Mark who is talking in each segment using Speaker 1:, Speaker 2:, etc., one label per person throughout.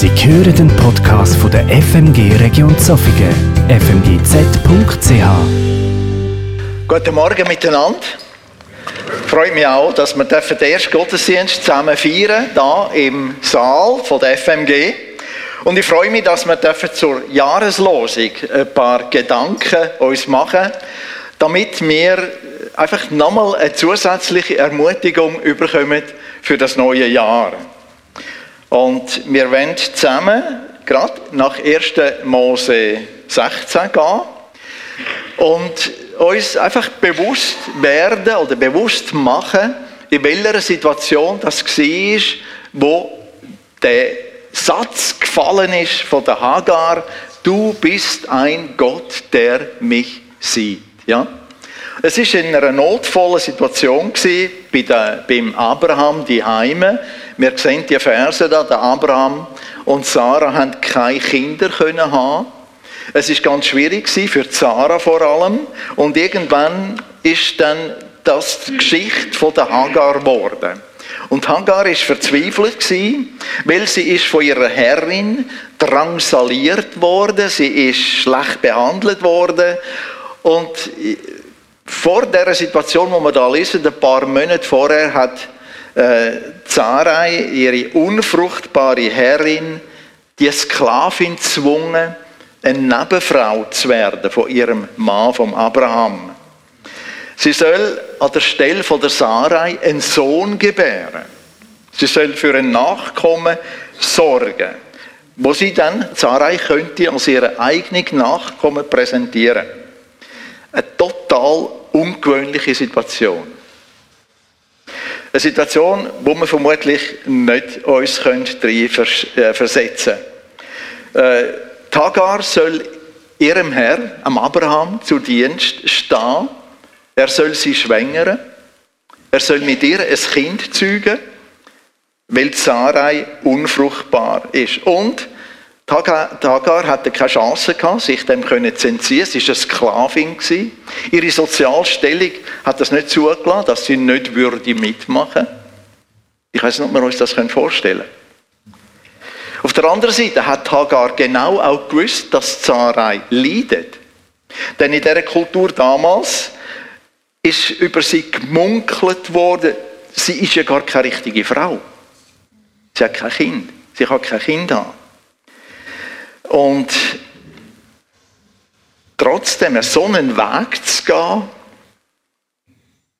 Speaker 1: Sie hören den Podcast von der FMG Region Zofingen, fmgz.ch.
Speaker 2: Guten Morgen miteinander. Freut mich auch, dass wir den ersten Gottesdienst zusammen feiern, hier im Saal von der FMG. Und ich freue mich, dass wir zur Jahreslosung ein paar Gedanken uns machen, damit wir einfach nochmal eine zusätzliche Ermutigung überkommen für das neue Jahr. Und wir wollen zusammen gerade nach 1. Mose 16 gehen und uns einfach bewusst werden oder bewusst machen, in welcher Situation das war, wo der Satz gefallen ist von der Hagar, du bist ein Gott, der mich sieht. Ja? Es ist in einer notvollen Situation bei der, beim Abraham die Heime. Wir sehen die Verse da, der Abraham und Sarah haben keine Kinder können haben. Es ist ganz schwierig für Sarah vor allem. Und irgendwann ist dann das die Geschichte von der Hagar geworden. Und Hagar ist verzweifelt gewesen, weil sie ist von ihrer Herrin drangsaliert worden, sie ist schlecht behandelt worden und vor der Situation, wo wir da lesen, ein paar Monate vorher, hat äh, Zarai, ihre unfruchtbare Herrin, die Sklavin gezwungen, eine Nebenfrau zu werden von ihrem Mann, vom Abraham. Sie soll an der Stelle von der Sarai einen Sohn gebären. Sie soll für ein Nachkommen sorgen, wo sie dann Sarai könnte als ihre eigene Nachkommen präsentieren. Eine total ungewöhnliche Situation. Eine Situation, wo wir vermutlich nicht uns rein äh, versetzen. Äh, Tagar soll ihrem Herr, am Abraham, zu Dienst stehen. Er soll sie schwängern. Er soll mit ihr ein Kind zeugen, weil Sarai unfruchtbar ist. Und Hagar hatte keine Chance gehabt, sich dem zu entziehen. Sie war eine Sklavin. Ihre Sozialstellung hat das nicht zugelassen, dass sie nicht würde mitmachen Ich weiß nicht, ob wir uns das vorstellen können. Auf der anderen Seite hat Hagar genau auch gewusst, dass Sarai leidet. Denn in dieser Kultur damals ist über sie gemunkelt worden, sie ist ja gar keine richtige Frau. Sie hat kein Kind. Sie kann kein Kind haben. Und trotzdem so einen Weg zu gehen,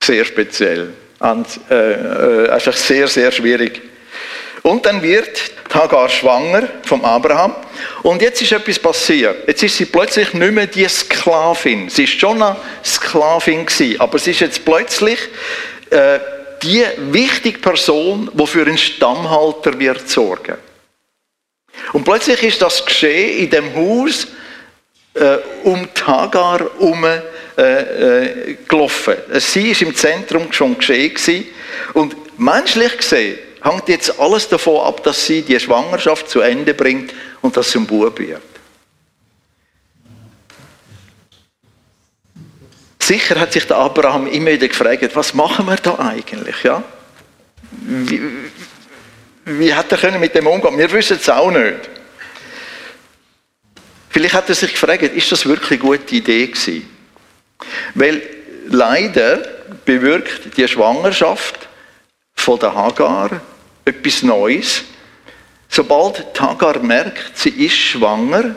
Speaker 2: sehr speziell. Und, äh, äh, einfach sehr, sehr schwierig. Und dann wird Hagar schwanger vom Abraham. Und jetzt ist etwas passiert. Jetzt ist sie plötzlich nicht mehr die Sklavin. Sie ist schon eine Sklavin gewesen, aber sie ist jetzt plötzlich äh, die wichtige Person, die für einen Stammhalter wird sorgen. Und plötzlich ist das geschehen in dem Haus äh, um Tagar herum äh, äh, gelaufen. Sie ist im Zentrum schon geschehen gewesen. und menschlich gesehen hängt jetzt alles davon ab, dass sie die Schwangerschaft zu Ende bringt und dass sie ein Bub wird. Sicher hat sich der Abraham immer wieder gefragt, was machen wir da eigentlich? Ja? Wie, wie hat er mit dem umgehen? Wir wissen es auch nicht. Vielleicht hat er sich gefragt, ist das wirklich eine gute Idee gewesen? Weil leider bewirkt die Schwangerschaft von der Hagar etwas Neues. Sobald Hagar merkt, sie ist schwanger,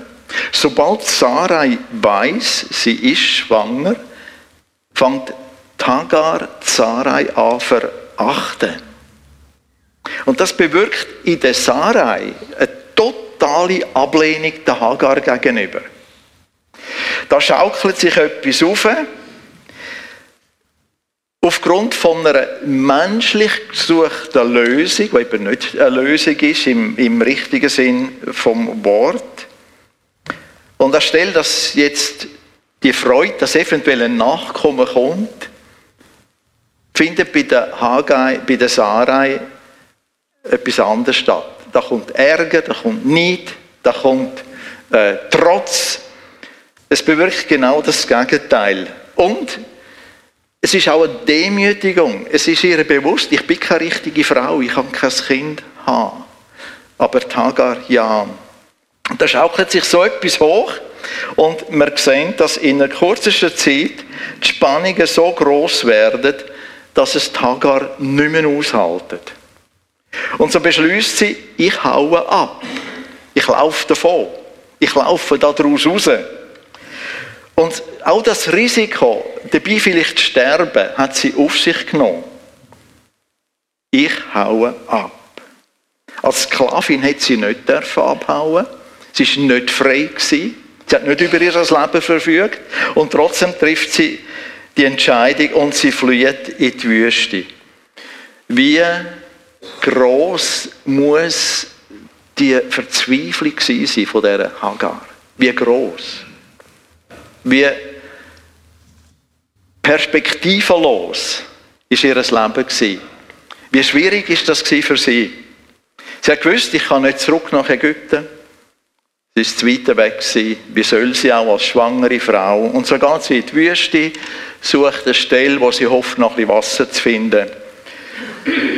Speaker 2: sobald Sarai weiß, sie ist schwanger, fängt Hagar Sarai an verachten. Und das bewirkt in der Sarai eine totale Ablehnung der Hagar gegenüber. Da schaukelt sich etwas auf, aufgrund von einer menschlich gesuchten Lösung, die eben nicht eine Lösung ist im, im richtigen Sinn vom Wort. Und anstelle, dass jetzt die Freude, dass eventuell ein Nachkommen kommt, findet bei der Hagai, bei der Sarai etwas anderes statt. Da kommt Ärger, da kommt Neid, da kommt äh, Trotz. Es bewirkt genau das Gegenteil. Und es ist auch eine Demütigung. Es ist ihr bewusst, ich bin keine richtige Frau, ich kann kein Kind haben. aber Hagar ja. Da schaukelt sich so etwas hoch und wir sehen, dass in einer kurzen Zeit die Spannungen so groß werden, dass es Hagar nicht mehr aushaltet. Und so beschließt sie, ich haue ab. Ich laufe davon. Ich laufe da draus raus. Und auch das Risiko, dabei vielleicht zu sterben, hat sie auf sich genommen. Ich haue ab. Als Sklavin hat sie nicht abhauen. Sie war nicht frei. Sie hat nicht über ihr Leben verfügt. Und trotzdem trifft sie die Entscheidung und sie flieht in die Wüste. Wie groß muss die Verzweiflung sein von dieser Hagar? Wie groß? Wie perspektivenlos ist ihr Leben? Wie schwierig ist das für sie? Sie hat gewusst, ich kann nicht zurück nach Ägypten. Sie ist zu weit weg. Wie soll sie auch als schwangere Frau? Und so geht sie in die Wüste, sucht eine Stelle, wo sie hofft, noch ein bisschen Wasser zu finden.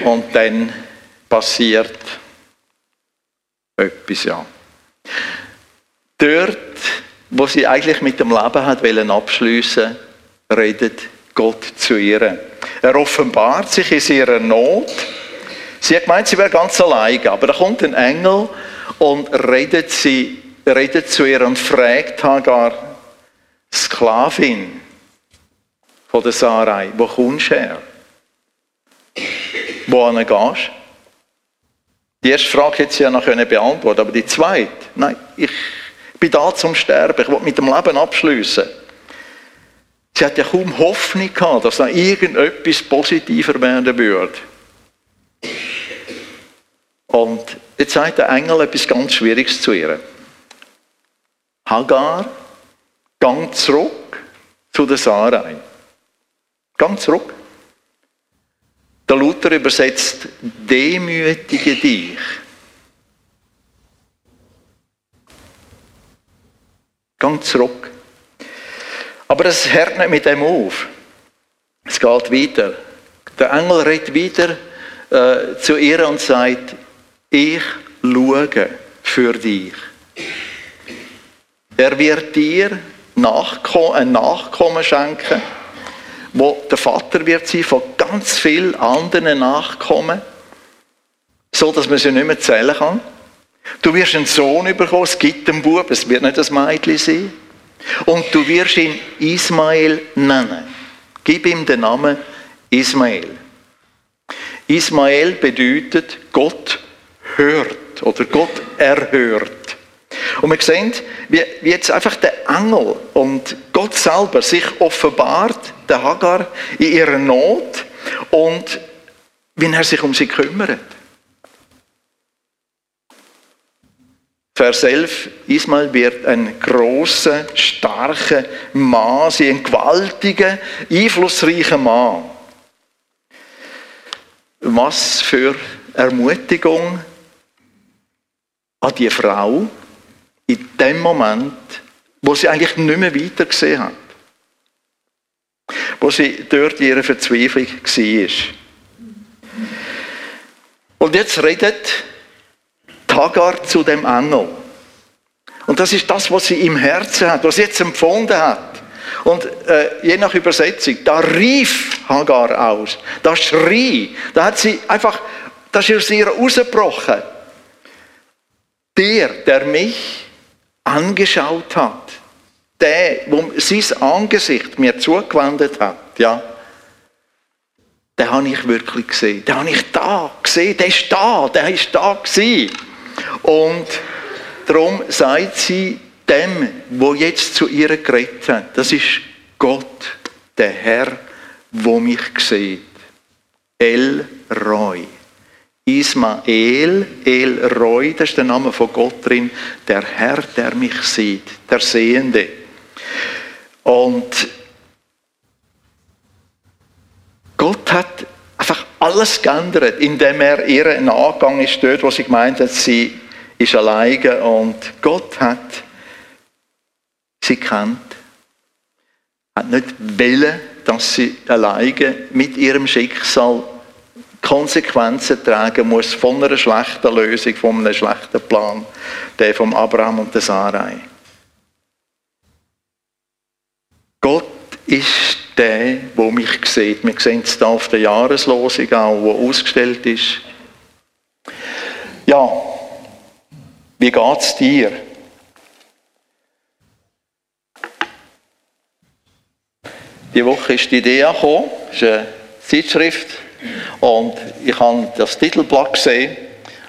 Speaker 2: Und dann passiert etwas, ja. Dort, wo sie eigentlich mit dem Leben hat wollen abschliessen, redet Gott zu ihr. Er offenbart sich in ihrer Not. Sie hat gemeint, sie wäre ganz allein, aber da kommt ein Engel und redet, sie, redet zu ihr und fragt Hagar, Sklavin von der Sarai, wo kommst du her? Wohin gehst? Die erste Frage hätte sie ja noch beantworten aber die zweite, nein, ich bin da zum Sterben, ich will mit dem Leben abschließen. Sie hat ja kaum Hoffnung gehabt, dass noch irgendetwas positiver werden würde. Und jetzt sagt der Engel etwas ganz Schwieriges zu ihr. Hagar, gang zurück zu der Sarai. Gang zurück. Der Luther übersetzt, demütige dich. Gang zurück. Aber es hört nicht mit dem auf. Es geht weiter. Der Engel redet wieder äh, zu ihr und sagt, ich schaue für dich. Er wird dir Nachkommen, ein Nachkommen schenken, wo der Vater wird sein von ganz vielen anderen Nachkommen, so dass man sie nicht mehr zählen kann. Du wirst einen Sohn bekommen, es gibt einen Bub, es wird nicht das Mädchen sein. Und du wirst ihn Ismael nennen. Gib ihm den Namen Ismael. Ismael bedeutet Gott hört oder Gott erhört. Und wir sehen, wie, wie jetzt einfach der Engel und Gott selber sich offenbart, der Hagar, in ihrer Not und wie er sich um sie kümmert. Vers 11, Ismael wird ein großer, starker Mann, ein gewaltiger, einflussreicher Mann. Was für Ermutigung an die Frau in dem Moment, wo sie eigentlich nicht mehr weiter gesehen hat. Wo sie dort in ihrer Verzweiflung war. Und jetzt redet Hagar zu dem Engel. Und das ist das, was sie im Herzen hat, was sie jetzt empfunden hat. Und äh, je nach Übersetzung, da rief Hagar aus, da schrie, da hat sie einfach, das ist aus ihr rausgebrochen. Der, der mich angeschaut hat, der, wo sein Angesicht mir zugewendet hat, ja, den habe ich wirklich gesehen. Den habe ich da gesehen, der ist da, der ist da gewesen. Und darum sagt sie dem, wo jetzt zu ihr geredet hat, das ist Gott, der Herr, wo mich sieht. El Roy. Ismael, El Roy, das ist der Name von Gott drin, der Herr, der mich sieht, der Sehende. Und Gott hat einfach alles geändert, indem er ihr nachgegangen ist, dort, wo sie gemeint hat, sie ist alleine und Gott hat sie kennt, hat nicht wollen, dass sie alleine mit ihrem Schicksal Konsequenzen tragen muss von einer schlechten Lösung, von einem schlechten Plan, der vom Abraham und der Sarai. Gott ist der, der mich sieht. Wir sehen es hier auf der Jahreslosung auch, wo ausgestellt ist. Ja, wie geht es dir? Die Woche ist die Idee gekommen, das ist eine Zeitschrift, und ich habe das Titelblatt gesehen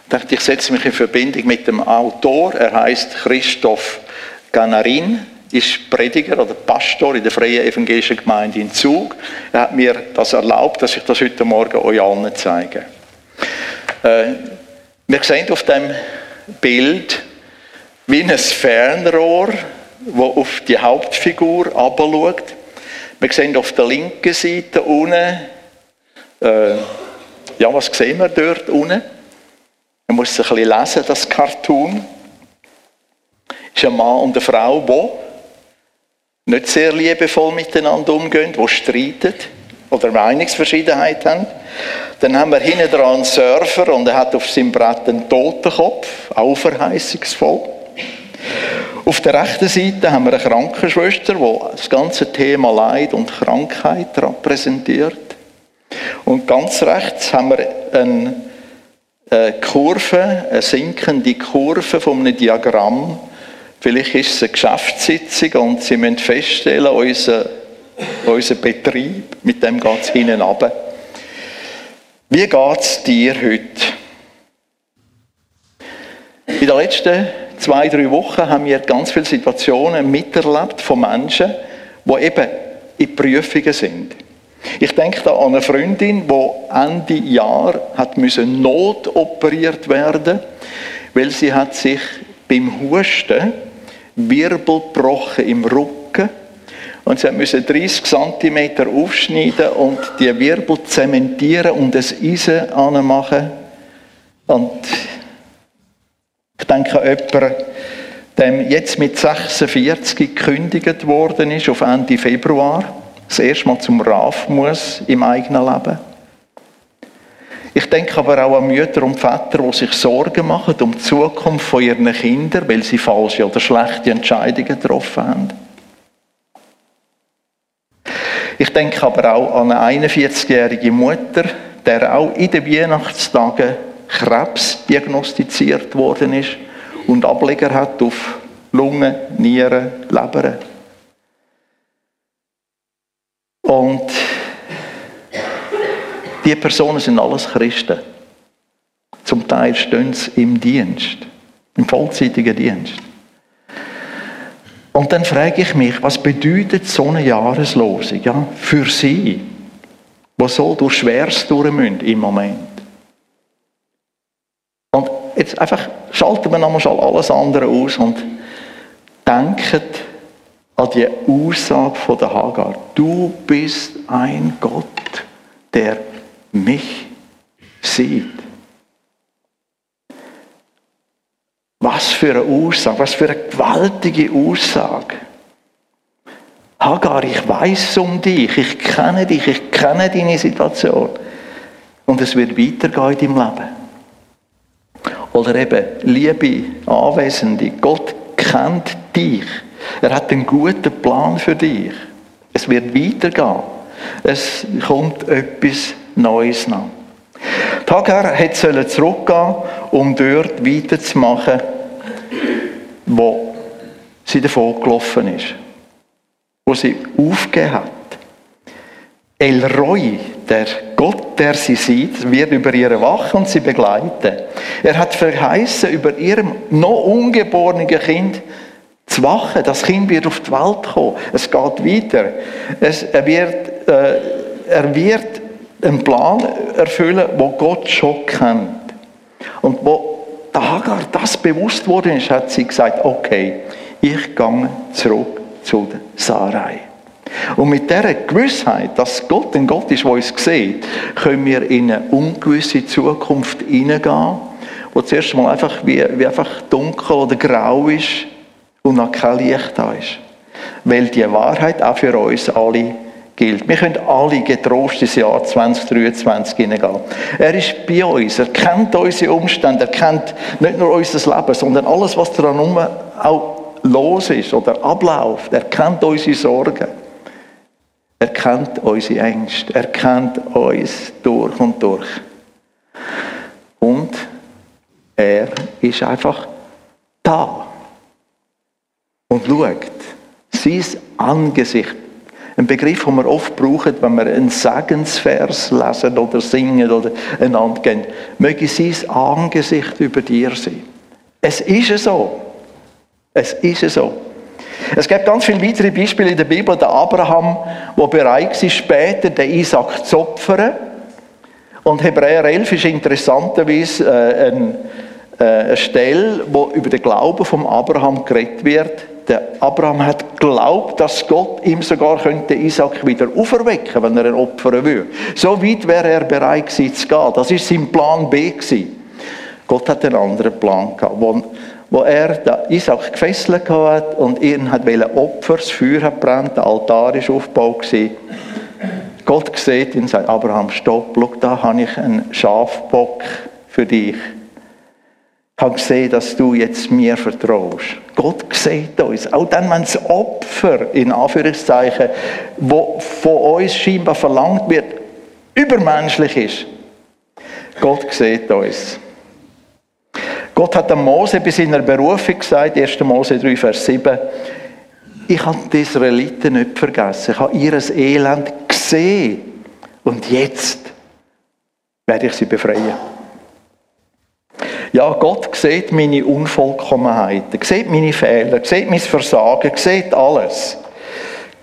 Speaker 2: dachte, ich setze mich in Verbindung mit dem Autor. Er heißt Christoph Ganarin, ist Prediger oder Pastor in der Freien Evangelischen Gemeinde in Zug. Er hat mir das erlaubt, dass ich das heute Morgen euch allen zeige. Äh, wir sehen auf dem Bild wie ein Fernrohr, das auf die Hauptfigur abschaut. Wir sehen auf der linken Seite unten, äh, ja, was sehen wir dort unten? Man muss es ein bisschen lesen, das Cartoon. Es ist ein Mann und eine Frau, die nicht sehr liebevoll miteinander umgehen, die streiten oder Meinungsverschiedenheit haben. Dann haben wir hinten dran einen Surfer und er hat auf seinem Brett einen Totenkopf, auch verheißungsvoll. Auf der rechten Seite haben wir eine Krankenschwester, die das ganze Thema Leid und Krankheit repräsentiert. Und ganz rechts haben wir eine Kurve, eine sinkende Kurve von einem Diagramm. Vielleicht ist es eine Geschäftssitzung und Sie müssen feststellen, unser, unser Betrieb, mit dem geht es hinten runter. Wie geht es dir heute? In den letzten zwei, drei Wochen haben wir ganz viele Situationen miterlebt von Menschen, die eben in Prüfungen sind. Ich denke da an eine Freundin, die Ende Jahr hat müssen notoperiert werden, weil sie hat sich beim Husten Wirbel gebrochen im Rücken und sie musste 30 cm aufschneiden und die Wirbel zementieren und ein Eisen anmachen. Und ich denke an jemanden, dem jetzt mit 46 gekündigt worden ist auf Ende Februar, das erste Mal zum RAF muss im eigenen Leben. Ich denke aber auch an Mütter und Väter, die sich Sorgen machen um die Zukunft von ihren Kindern, weil sie falsche oder schlechte Entscheidungen getroffen haben. Ich denke aber auch an eine 41-jährige Mutter, der auch in den Weihnachtstagen Krebs diagnostiziert worden ist und Ableger hat auf Lungen, Nieren, Leber. Und die Personen sind alles Christen. Zum Teil stehen sie im Dienst, im vollzeitigen Dienst. Und dann frage ich mich, was bedeutet so eine Jahreslosung ja, für sie, die so durch Schweres durch müssen im Moment? Und jetzt einfach schalten wir nochmal alles andere aus und denken an die Aussage von der Hagar. Du bist ein Gott, der mich sieht. Was für eine Aussage, was für eine gewaltige Aussage. Hagar, ich weiß um dich, ich kenne dich, ich kenne deine Situation. Und es wird weitergehen in deinem Leben. Oder eben, liebe Anwesende, Gott kennt dich. Er hat einen guten Plan für dich. Es wird weitergehen. Es kommt etwas Neues nach. Hagar hätte zurückgehen um dort weiterzumachen, wo sie davon gelaufen ist. Wo sie aufgegeben hat. El Roy, der Gott, der sie sieht, wird über ihre wachen und sie begleiten. Er hat verheißen, über ihrem noch ungeborenen Kind zu wachen. Das Kind wird auf die Welt kommen. Es geht weiter. Es, er, wird, äh, er wird einen Plan erfüllen, wo Gott schon kennt. Und wo Hagar das bewusst ist, hat sie gesagt, okay, ich gehe zurück zu der Sarai. Und mit dieser Gewissheit, dass Gott ein Gott ist, der uns sieht, können wir in eine ungewisse Zukunft hineingehen, wo zuerst mal einfach wie, wie einfach dunkel oder grau ist und noch kein Licht da ist. Weil die Wahrheit auch für uns alle gilt. Wir können alle getrost ins Jahr 2023 hineingehen. Er ist bei uns, er kennt unsere Umstände, er kennt nicht nur unser Leben, sondern alles, was daran auch los ist oder abläuft. Er kennt unsere Sorgen. Er kennt unsere Ängste. Er kennt uns durch und durch. Und er ist einfach da und schaut sein Angesicht. Ein Begriff, den wir oft brauchen, wenn wir einen Segensvers lesen oder singen oder einander gehen. Möge sein Angesicht über dir sein. Es ist so. Es ist so. Es gibt ganz viele weitere Beispiele in der Bibel. Der Abraham, der bereit war, später den Isaac zu opfern. Und Hebräer 11 ist interessanterweise äh, äh, eine Stelle, wo über den Glauben von Abraham geredet wird. Der Abraham hat geglaubt, dass Gott ihm sogar könnte Isaac wieder auferwecken, wenn er ein Opfer will. So weit wäre er bereit gewesen zu gehen. Das ist sein Plan B gewesen. Gott hat einen anderen Plan gehabt, wo, wo er Isaac gefesselt hat und ihn hat Opfer, das Feuer hat brennt, der Altar ist aufgebaut gewesen. Gott sieht ihn und sagt, Abraham, stopp, schau, da habe ich einen Schafbock für dich. Habe gesehen, dass du jetzt mir vertraust. Gott sieht uns. Auch dann, wenn das Opfer, in Anführungszeichen, wo von uns scheinbar verlangt wird, übermenschlich ist. Gott sieht uns. Gott hat dem Mose bei seiner Berufung gesagt, 1. Mose 3, Vers 7, ich habe die Israeliten nicht vergessen. Ich habe ihr Elend gesehen. Und jetzt werde ich sie befreien. Ja, Gott sieht meine Unvollkommenheiten, sieht meine Fehler, sieht mein Versagen, sieht alles.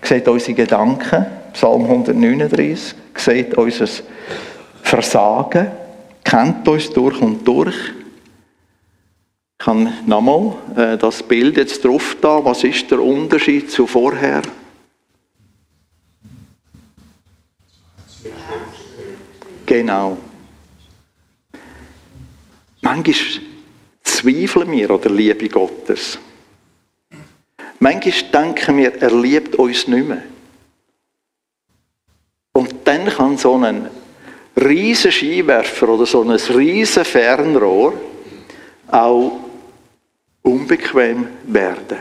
Speaker 2: Sieht unsere Gedanken, Psalm 139, sieht unser Versagen, kennt uns durch und durch. Ich habe nochmal äh, das Bild jetzt drauf da. Was ist der Unterschied zu vorher? Genau. Manchmal zweifeln wir an der Liebe Gottes. Manchmal denken wir, er liebt uns nicht mehr. Und dann kann so ein riesen Skiwerfer oder so ein riesen Fernrohr auch unbequem werden.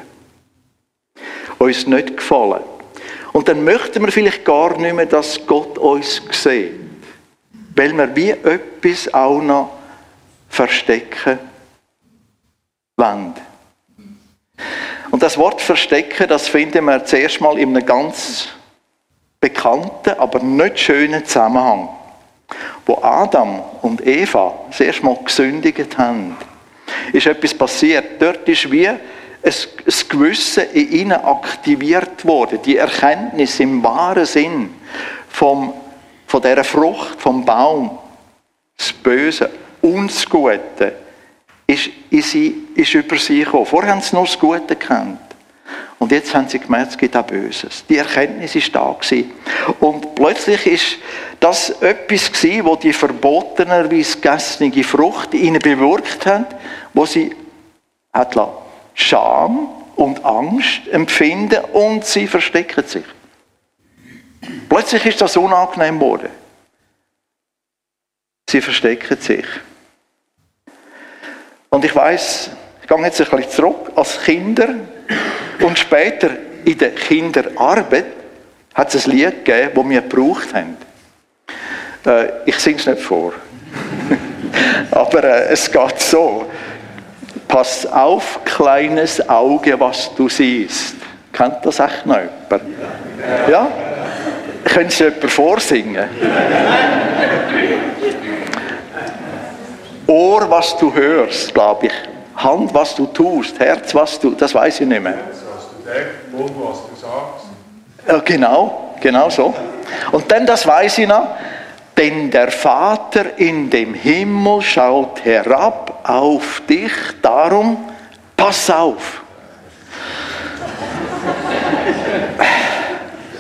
Speaker 2: Uns nicht gefallen. Und dann möchten wir vielleicht gar nicht mehr, dass Gott uns sieht. Weil wir wie etwas auch noch verstecken wollen. Und das Wort verstecken, das finden wir zuerst mal in einem ganz bekannten, aber nicht schönen Zusammenhang. Wo Adam und Eva das erste Mal gesündigt haben, ist etwas passiert. Dort ist wie ein Gewissen in ihnen aktiviert worden. Die Erkenntnis im wahren Sinn vom, von dieser Frucht, vom Baum, das Böse und das Gute ist, sie, ist über sie gekommen. Vorher haben sie nur das Gute gekannt. Und jetzt haben sie gemerkt, es gibt auch Böses. Die Erkenntnis ist da gewesen. Und plötzlich ist das etwas gewesen, wo die verbotenerweise gegessene Frucht ihnen bewirkt hat, wo sie hat Scham und Angst empfinden und sie verstecken sich. Plötzlich ist das unangenehm geworden. Sie verstecken sich. Und ich weiß, ich gehe jetzt ein bisschen zurück, als Kinder und später in der Kinderarbeit hat es ein Lied gegeben, das wir gebraucht haben. Äh, ich singe es nicht vor. Aber äh, es geht so. Pass auf, kleines Auge, was du siehst. Kennt das echt noch jemand? Ja? Können Sie jemand vorsingen? Ohr, was du hörst, glaube ich. Hand, was du tust. Herz, was du, das weiß ich nicht mehr. Herz, was du denkst, Mund, was du sagst. Ja, genau, genau so. Und dann, das weiß ich noch, denn der Vater in dem Himmel schaut herab auf dich, darum pass auf.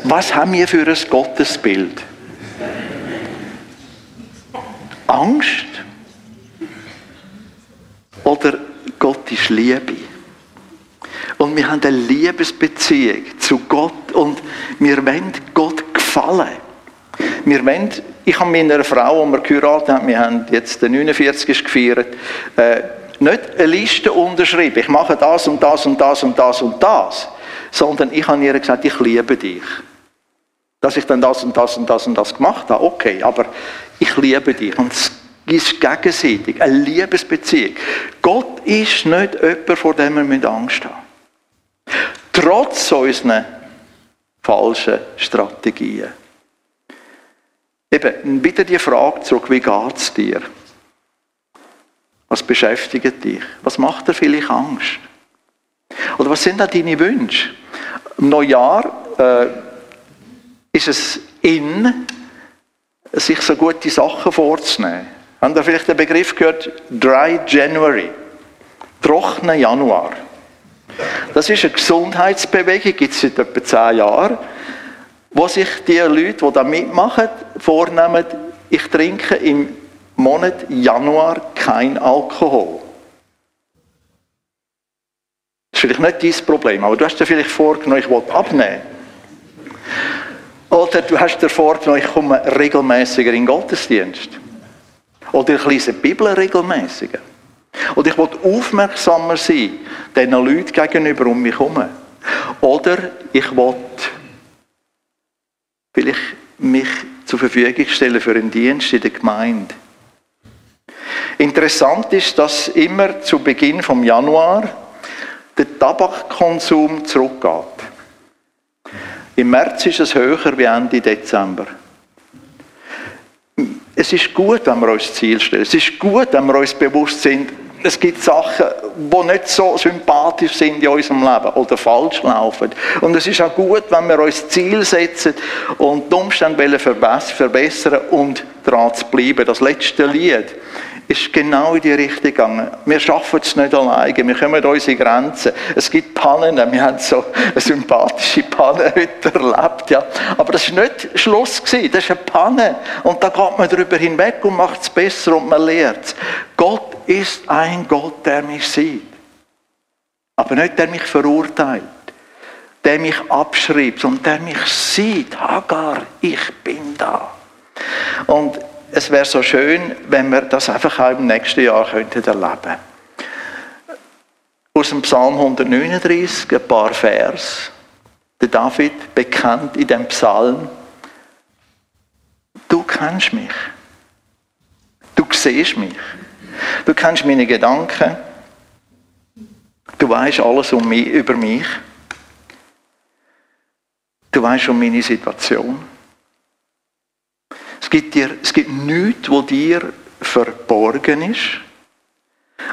Speaker 2: Was haben wir für ein Gottesbild? Angst? Oder Gott ist Liebe. Und wir haben eine Liebesbeziehung zu Gott und wir wollen Gott gefallen. Wir wollen, ich habe mit einer Frau, die wir geheiratet haben, wir haben jetzt den 49. gefeiert, äh, nicht eine Liste unterschrieben, ich mache das und das und das und das und das, sondern ich habe ihr gesagt, ich liebe dich. Dass ich dann das und das und das und das gemacht habe, okay, aber ich liebe dich. Und ist gegenseitig, eine Liebesbeziehung. Gott ist nicht jemand, vor dem wir Angst haben Trotz unseren falschen Strategien. Eben, wieder die Frage zurück, wie geht es dir? Was beschäftigt dich? Was macht dir vielleicht Angst? Oder was sind da deine Wünsche? Im Neujahr äh, ist es in, sich so gute Sachen vorzunehmen. Haben ihr vielleicht den Begriff gehört? Dry January. Trockener Januar. Das ist eine Gesundheitsbewegung, gibt es seit etwa zehn Jahren, wo sich die Leute, die da mitmachen, vornehmen, ich trinke im Monat Januar kein Alkohol. Das ist vielleicht nicht dein Problem, aber du hast dir vielleicht vorgenommen, ich will abnehmen. Oder du hast dir vorgenommen, ich komme regelmäßiger in den Gottesdienst. Oder ich lese die Bibel regelmäßiger. Oder ich will aufmerksamer sein, den Leuten gegenüber um mich herum. Oder ich will vielleicht mich zur Verfügung stellen für einen Dienst in der Gemeinde. Interessant ist, dass immer zu Beginn vom Januar der Tabakkonsum zurückgeht. Im März ist es höher wie Ende Dezember. Es ist gut, wenn wir uns Ziel stellen. Es ist gut, wenn wir uns bewusst sind, es gibt Sachen, die nicht so sympathisch sind in unserem Leben oder falsch laufen. Und es ist auch gut, wenn wir uns Ziel setzen und die Umstände verbessern und daran zu bleiben. Das letzte Lied ist genau in die Richtung gegangen. Wir schaffen es nicht alleine, wir kommen an unsere Grenzen. Es gibt Pannen, wir haben so eine sympathische Panne heute erlebt, ja. Aber das war nicht Schluss gewesen, das ist eine Panne. Und da geht man darüber hinweg und macht es besser und man lernt es. Gott ist ein Gott, der mich sieht. Aber nicht der mich verurteilt, der mich abschreibt, sondern der mich sieht. Hagar, ich bin da. Und es wäre so schön, wenn wir das einfach auch im nächsten Jahr könnten erleben Aus dem Psalm 139 ein paar Vers. Der David bekennt in dem Psalm, du kennst mich. Du siehst mich. Du kennst meine Gedanken. Du weißt alles um mich, über mich. Du weißt um meine Situation gibt, dir, es gibt nichts, wo dir verborgen ist.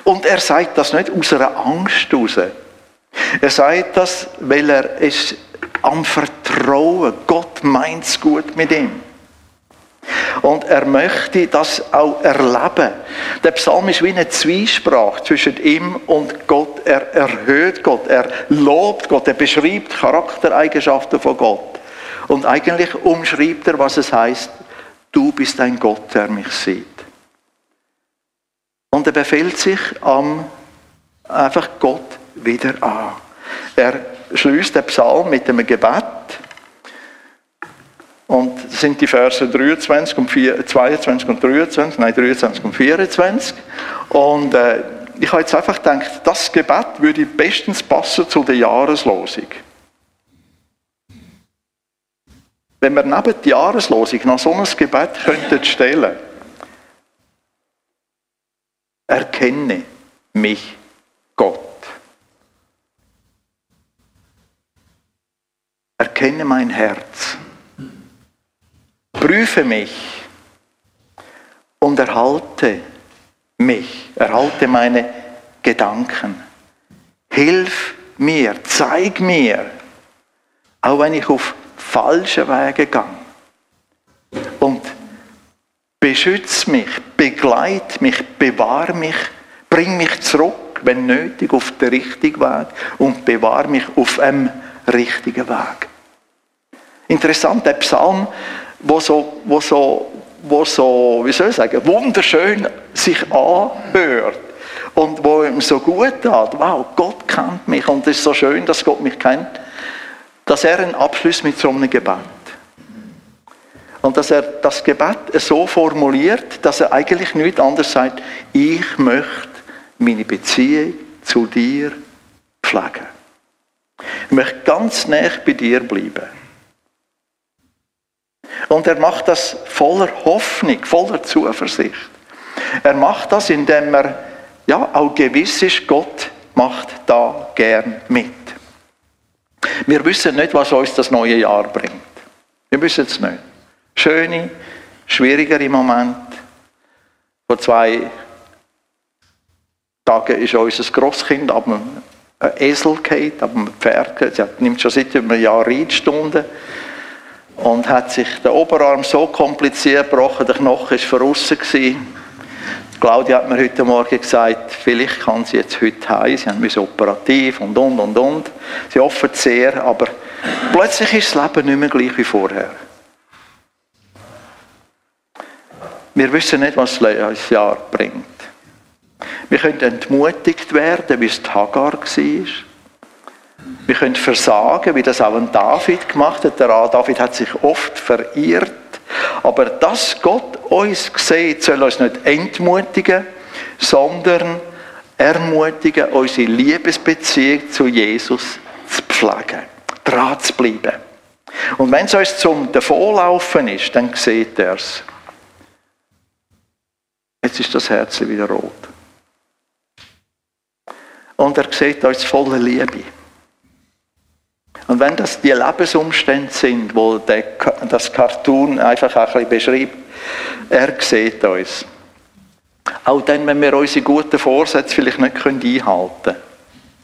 Speaker 2: Und er sagt das nicht aus einer Angst heraus. Er sagt das, weil er es am Vertrauen, Gott meint es gut mit ihm. Und er möchte das auch erleben. Der Psalm ist wie eine Zwiesprache zwischen ihm und Gott. Er erhöht Gott, er lobt Gott, er beschreibt Charaktereigenschaften von Gott. Und eigentlich umschreibt er, was es heißt, du bist ein Gott, der mich sieht. Und er befehlt sich am einfach Gott wieder an. Er schließt den Psalm mit einem Gebet. Und das sind die Verse 23 und 4, 22 und 23, nein 23 und 24. Und äh, ich habe jetzt einfach gedacht, das Gebet würde bestens passen zu der Jahreslosung. Wenn wir neben die Jahreslosung noch so ein Gebet könnten stellen, erkenne mich Gott. Erkenne mein Herz. Prüfe mich und erhalte mich, erhalte meine Gedanken. Hilf mir, zeig mir, auch wenn ich auf falschen Wege gegangen. Und beschütze mich, begleite mich, bewahre mich, bring mich zurück, wenn nötig, auf den richtigen Weg und bewahre mich auf einem richtigen Weg. Interessant, der Psalm, wo so, wo so, wo so, wie soll ich sagen, wunderschön sich anhört und wo ihm so gut hat. Wow, Gott kennt mich und es ist so schön, dass Gott mich kennt dass er einen Abschluss mit so einem Gebet. Und dass er das Gebet so formuliert, dass er eigentlich nichts anderes sagt, ich möchte meine Beziehung zu dir pflegen. Ich möchte ganz nah bei dir bleiben. Und er macht das voller Hoffnung, voller Zuversicht. Er macht das, indem er ja auch gewiss ist, Gott macht da gern mit. Wir wissen nicht, was uns das neue Jahr bringt. Wir wissen es nicht. Schöne, schwierigere Momente. Vor zwei Tagen ist unser Grosskind ab einem Esel gefallen, ab einem Pferd. Sie nimmt schon seit einem Jahr Reitstunden und hat sich der Oberarm so kompliziert gebrochen, der Knochen war verrissen. Claudia hat mir heute Morgen gesagt, vielleicht kann sie jetzt heute heim, sie haben operativ und und und und. Sie hoffen sehr, aber plötzlich ist das Leben nicht mehr gleich wie vorher. Wir wissen nicht, was das Jahr bringt. Wir können entmutigt werden, wie es Hagar war. Wir können versagen, wie das auch ein David gemacht hat. Der David hat sich oft verirrt. Aber dass Gott uns sieht, soll uns nicht entmutigen, sondern ermutigen, unsere Liebesbeziehung zu Jesus zu pflegen, dran zu bleiben. Und wenn es uns zum Davonlaufen ist, dann sieht er es. Jetzt ist das Herz wieder rot. Und er sieht uns voller Liebe. Und wenn das die Lebensumstände sind, wo der, das Cartoon einfach ein bisschen beschreibt, er sieht uns. Auch dann, wenn wir unsere guten Vorsätze vielleicht nicht einhalten können.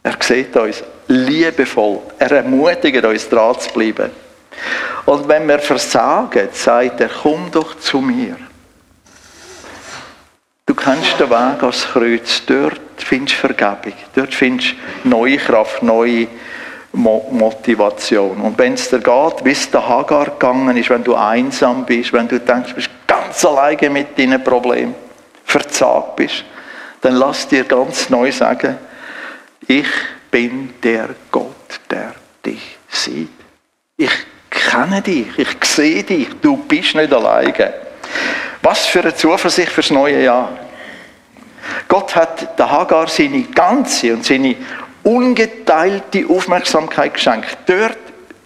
Speaker 2: Er sieht uns liebevoll. Er ermutigt uns, dran zu bleiben. Und wenn wir versagen, sagt er, komm doch zu mir. Du kennst den Weg ans Kreuz. Dort findest du Vergebung. Dort findest du neue Kraft, neue Motivation. Und wenn es dir geht, wie es der Hagar gegangen ist, wenn du einsam bist, wenn du denkst, du bist ganz alleine mit deinen Problemen, verzagt bist, dann lass dir ganz neu sagen, ich bin der Gott, der dich sieht. Ich kenne dich, ich sehe dich, du bist nicht alleine. Was für eine Zuversicht fürs neue Jahr. Gott hat der Hagar seine ganze und seine ungeteilte Aufmerksamkeit geschenkt. Dort,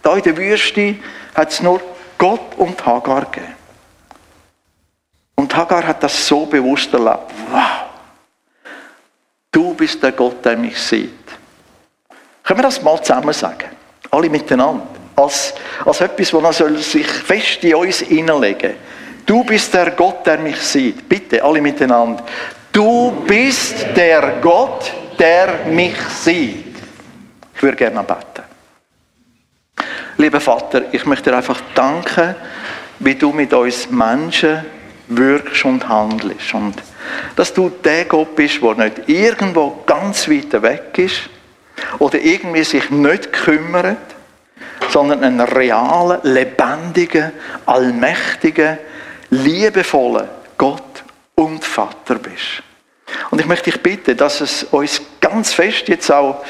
Speaker 2: da in der Wüste, hat es nur Gott und Hagar gegeben. Und Hagar hat das so bewusst erlebt. Wow! Du bist der Gott, der mich sieht. Können wir das mal zusammen sagen? Alle miteinander. Als, als etwas, das sich fest in uns hineinlegen Du bist der Gott, der mich sieht. Bitte, alle miteinander. Du bist der Gott, der mich sieht. Ich würde gerne beten. Lieber Vater, ich möchte dir einfach danken, wie du mit uns Menschen wirkst und handelst. Und dass du der Gott bist, der nicht irgendwo ganz weit weg ist oder irgendwie sich nicht kümmert, sondern ein realer, lebendiger, allmächtiger, liebevoller Gott und Vater bist. Und ich möchte dich bitten, dass es uns ganz fest jetzt auch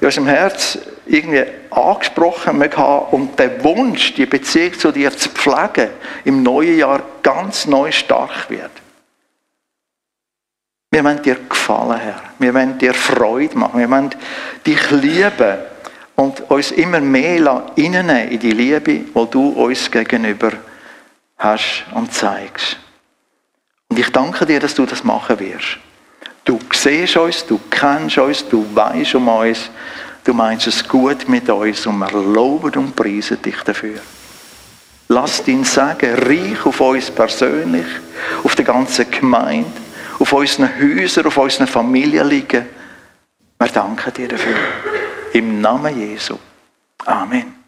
Speaker 2: in unserem Herz irgendwie angesprochen möge haben und der Wunsch, die Beziehung zu dir zu pflegen, im neuen Jahr ganz neu stark wird. Wir wollen dir gefallen, Herr. Wir wollen dir Freude machen. Wir wollen dich lieben und uns immer mehr reinnehmen in die Liebe, die du uns gegenüber hast und zeigst. Und ich danke dir, dass du das machen wirst. Du siehst uns, du kennst uns, du weißt um uns, du meinst es gut mit uns und wir loben und preisen dich dafür. Lass dein Sagen reich auf uns persönlich, auf der ganzen Gemeinde, auf unseren Häusern, auf unseren Familien liegen. Wir danken dir dafür. Im Namen Jesu. Amen.